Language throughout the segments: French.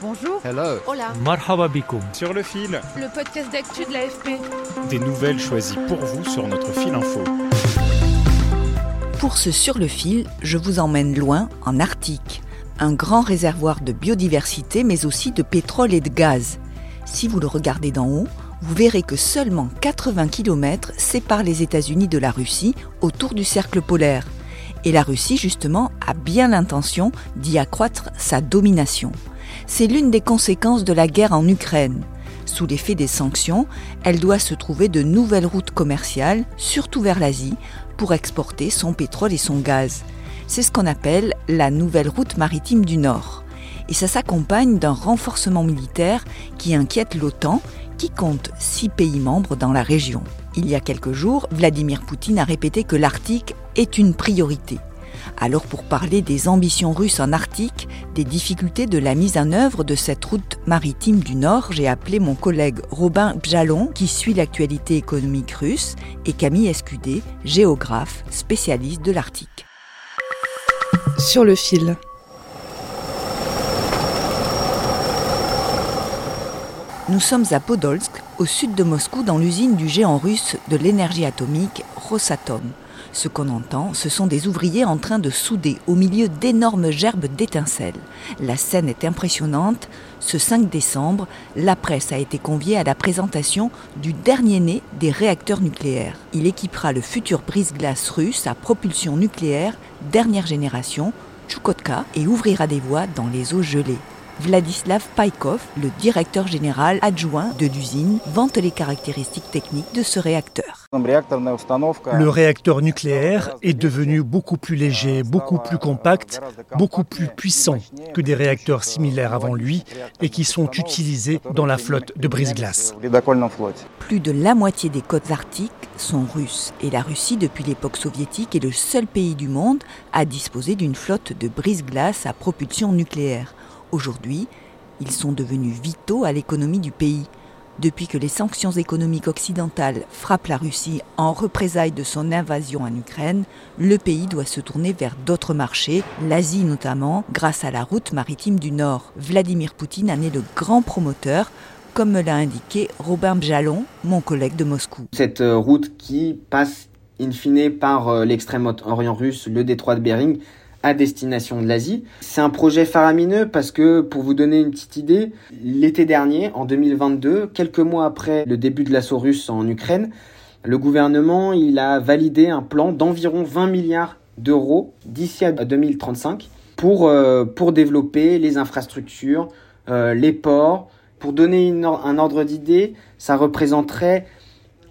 Bonjour. Hello. Hola. Marhaba bikoum. sur le fil, Le podcast d'actu de l'AFP. des nouvelles choisies pour vous sur notre fil info. Pour ce Sur le fil, je vous emmène loin, en Arctique, un grand réservoir de biodiversité mais aussi de pétrole et de gaz. Si vous le regardez d'en haut, vous verrez que seulement 80 km séparent les États-Unis de la Russie autour du cercle polaire. Et la Russie, justement, a bien l'intention d'y accroître sa domination. C'est l'une des conséquences de la guerre en Ukraine. Sous l'effet des sanctions, elle doit se trouver de nouvelles routes commerciales, surtout vers l'Asie, pour exporter son pétrole et son gaz. C'est ce qu'on appelle la nouvelle route maritime du Nord. Et ça s'accompagne d'un renforcement militaire qui inquiète l'OTAN, qui compte six pays membres dans la région. Il y a quelques jours, Vladimir Poutine a répété que l'Arctique est une priorité. Alors pour parler des ambitions russes en Arctique, des difficultés de la mise en œuvre de cette route maritime du Nord, j'ai appelé mon collègue Robin Bjalon, qui suit l'actualité économique russe, et Camille Escudé, géographe, spécialiste de l'Arctique. Sur le fil. Nous sommes à Podolsk, au sud de Moscou, dans l'usine du géant russe de l'énergie atomique Rosatom. Ce qu'on entend, ce sont des ouvriers en train de souder au milieu d'énormes gerbes d'étincelles. La scène est impressionnante. Ce 5 décembre, la presse a été conviée à la présentation du dernier né des réacteurs nucléaires. Il équipera le futur brise-glace russe à propulsion nucléaire dernière génération, Chukotka, et ouvrira des voies dans les eaux gelées. Vladislav Paikov, le directeur général adjoint de l'usine, vante les caractéristiques techniques de ce réacteur. Le réacteur nucléaire est devenu beaucoup plus léger, beaucoup plus compact, beaucoup plus puissant que des réacteurs similaires avant lui et qui sont utilisés dans la flotte de brise-glace. Plus de la moitié des côtes arctiques sont russes et la Russie, depuis l'époque soviétique, est le seul pays du monde à disposer d'une flotte de brise-glace à propulsion nucléaire. Aujourd'hui, ils sont devenus vitaux à l'économie du pays. Depuis que les sanctions économiques occidentales frappent la Russie en représailles de son invasion en Ukraine, le pays doit se tourner vers d'autres marchés, l'Asie notamment, grâce à la route maritime du Nord. Vladimir Poutine en est le grand promoteur, comme me l'a indiqué Robin Bjalon, mon collègue de Moscou. Cette euh, route qui passe in fine par euh, l'extrême orient russe, le détroit de Bering, à destination de l'Asie. C'est un projet faramineux parce que, pour vous donner une petite idée, l'été dernier, en 2022, quelques mois après le début de l'assaut russe en Ukraine, le gouvernement il a validé un plan d'environ 20 milliards d'euros d'ici à 2035 pour, euh, pour développer les infrastructures, euh, les ports. Pour donner un ordre d'idée, ça représenterait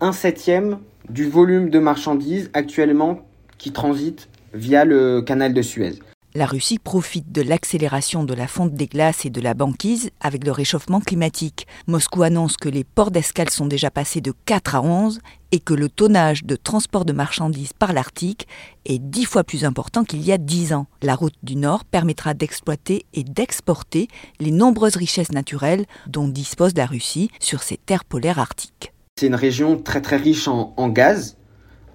un septième du volume de marchandises actuellement qui transite via le canal de Suez. La Russie profite de l'accélération de la fonte des glaces et de la banquise avec le réchauffement climatique. Moscou annonce que les ports d'escale sont déjà passés de 4 à 11 et que le tonnage de transport de marchandises par l'Arctique est 10 fois plus important qu'il y a 10 ans. La route du Nord permettra d'exploiter et d'exporter les nombreuses richesses naturelles dont dispose la Russie sur ses terres polaires arctiques. C'est une région très très riche en, en gaz,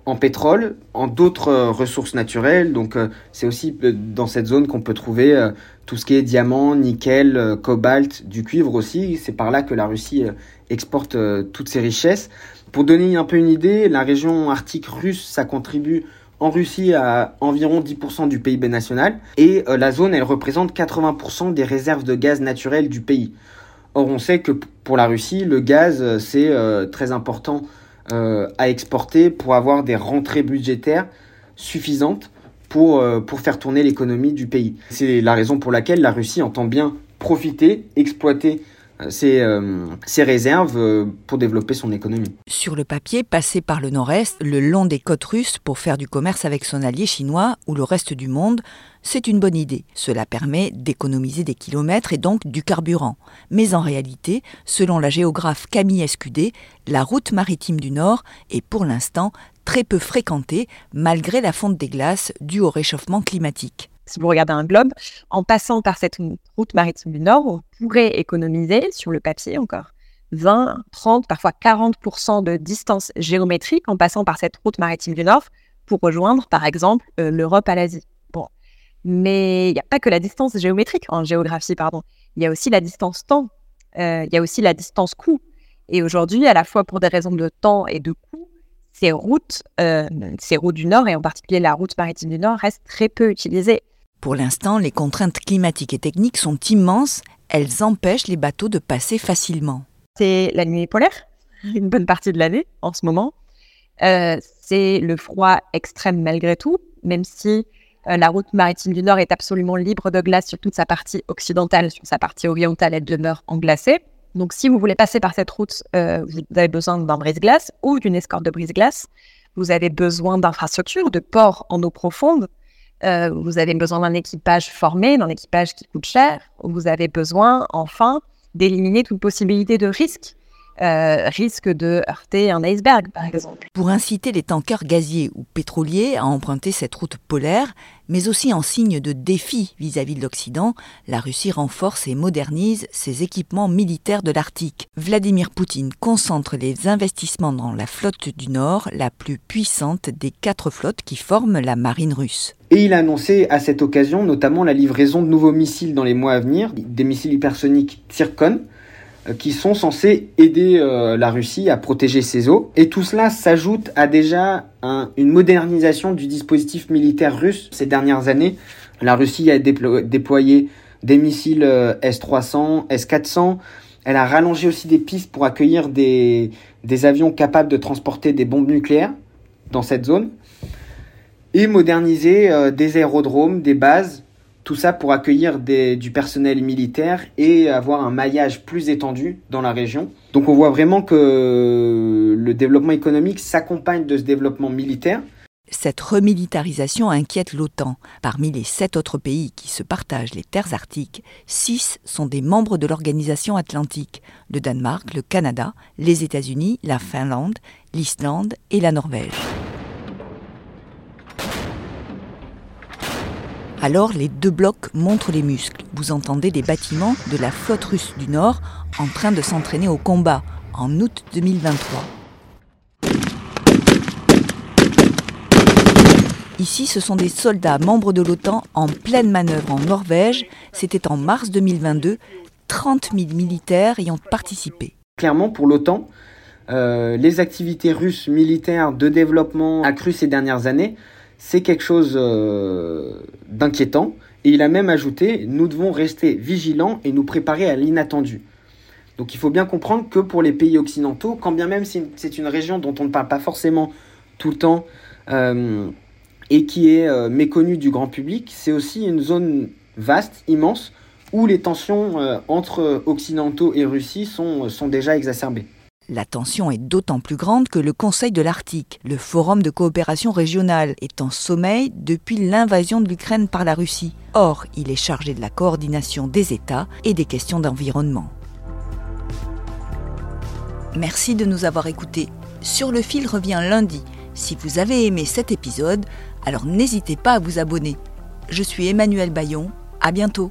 en pétrole, en d'autres euh, ressources naturelles. Donc euh, c'est aussi euh, dans cette zone qu'on peut trouver tout ce qui est diamant, nickel, cobalt, du cuivre aussi. C'est par là que la Russie exporte toutes ces richesses. Pour donner un peu une idée, la région arctique russe, ça contribue en Russie à environ 10% du PIB national et la zone, elle représente 80% des réserves de gaz naturel du pays. Or, on sait que pour la Russie, le gaz, c'est très important euh, à exporter pour avoir des rentrées budgétaires suffisantes pour, euh, pour faire tourner l'économie du pays. C'est la raison pour laquelle la Russie entend bien profiter, exploiter ses, ses réserves pour développer son économie. Sur le papier, passer par le nord-est, le long des côtes russes pour faire du commerce avec son allié chinois ou le reste du monde, c'est une bonne idée. Cela permet d'économiser des kilomètres et donc du carburant. Mais en réalité, selon la géographe Camille Escudé, la route maritime du Nord est pour l'instant très peu fréquentée malgré la fonte des glaces due au réchauffement climatique. Si vous regardez un globe, en passant par cette route maritime du Nord, on pourrait économiser, sur le papier encore, 20, 30, parfois 40% de distance géométrique en passant par cette route maritime du Nord pour rejoindre, par exemple, euh, l'Europe à l'Asie. Mais il n'y a pas que la distance géométrique en géographie, pardon. Il y a aussi la distance temps. Euh, il y a aussi la distance coût. Et aujourd'hui, à la fois pour des raisons de temps et de coût, ces routes, euh, ces routes du Nord, et en particulier la route maritime du Nord, restent très peu utilisées. Pour l'instant, les contraintes climatiques et techniques sont immenses. Elles empêchent les bateaux de passer facilement. C'est la nuit polaire, une bonne partie de l'année en ce moment. Euh, c'est le froid extrême malgré tout, même si euh, la route maritime du Nord est absolument libre de glace sur toute sa partie occidentale. Sur sa partie orientale, elle demeure englacée. Donc, si vous voulez passer par cette route, euh, vous avez besoin d'un brise-glace ou d'une escorte de brise-glace. Vous avez besoin d'infrastructures, de ports en eau profonde. Euh, vous avez besoin d'un équipage formé, d'un équipage qui coûte cher. Vous avez besoin, enfin, d'éliminer toute possibilité de risque euh, risque de heurter un iceberg, par exemple. Pour inciter les tankers gaziers ou pétroliers à emprunter cette route polaire, mais aussi en signe de défi vis-à-vis de l'Occident, la Russie renforce et modernise ses équipements militaires de l'Arctique. Vladimir Poutine concentre les investissements dans la flotte du Nord, la plus puissante des quatre flottes qui forment la marine russe. Et il a annoncé à cette occasion notamment la livraison de nouveaux missiles dans les mois à venir, des missiles hypersoniques Tsirkon, euh, qui sont censés aider euh, la Russie à protéger ses eaux. Et tout cela s'ajoute à déjà une modernisation du dispositif militaire russe ces dernières années. La Russie a déployé des missiles euh, S-300, S-400. Elle a rallongé aussi des pistes pour accueillir des, des avions capables de transporter des bombes nucléaires dans cette zone. Et moderniser des aérodromes, des bases tout ça pour accueillir du personnel militaire et avoir un maillage plus étendu dans la région. Donc on voit vraiment que le développement économique s'accompagne de ce développement militaire. Cette remilitarisation inquiète l'OTAN. Parmi les sept autres pays qui se partagent les terres arctiques, six sont des membres de l'organisation atlantique le Danemark, le Canada, les États-Unis, la Finlande, l'Islande et la Norvège. Alors les deux blocs montrent les muscles. Vous entendez des bâtiments de la flotte russe du Nord en train de s'entraîner au combat en août 2023. Ici, ce sont des soldats membres de l'OTAN en pleine manœuvre en Norvège. C'était en mars 2022. 30 000 militaires y ont participé. Clairement, pour l'OTAN, euh, les activités russes militaires de développement accrues ces dernières années c'est quelque chose euh, d'inquiétant. Et il a même ajouté, nous devons rester vigilants et nous préparer à l'inattendu. Donc il faut bien comprendre que pour les pays occidentaux, quand bien même c'est une région dont on ne parle pas forcément tout le temps euh, et qui est euh, méconnue du grand public, c'est aussi une zone vaste, immense, où les tensions entre occidentaux et Russie sont déjà exacerbées. La tension est d'autant plus grande que le Conseil de l'Arctique, le forum de coopération régionale, est en sommeil depuis l'invasion de l'Ukraine par la Russie. Or, il est chargé de la coordination des États et des questions d'environnement. Merci de nous avoir écoutés. Sur le fil revient lundi. Si vous avez aimé cet épisode, alors n'hésitez pas à vous abonner. Je suis Emmanuel Bayon. À bientôt.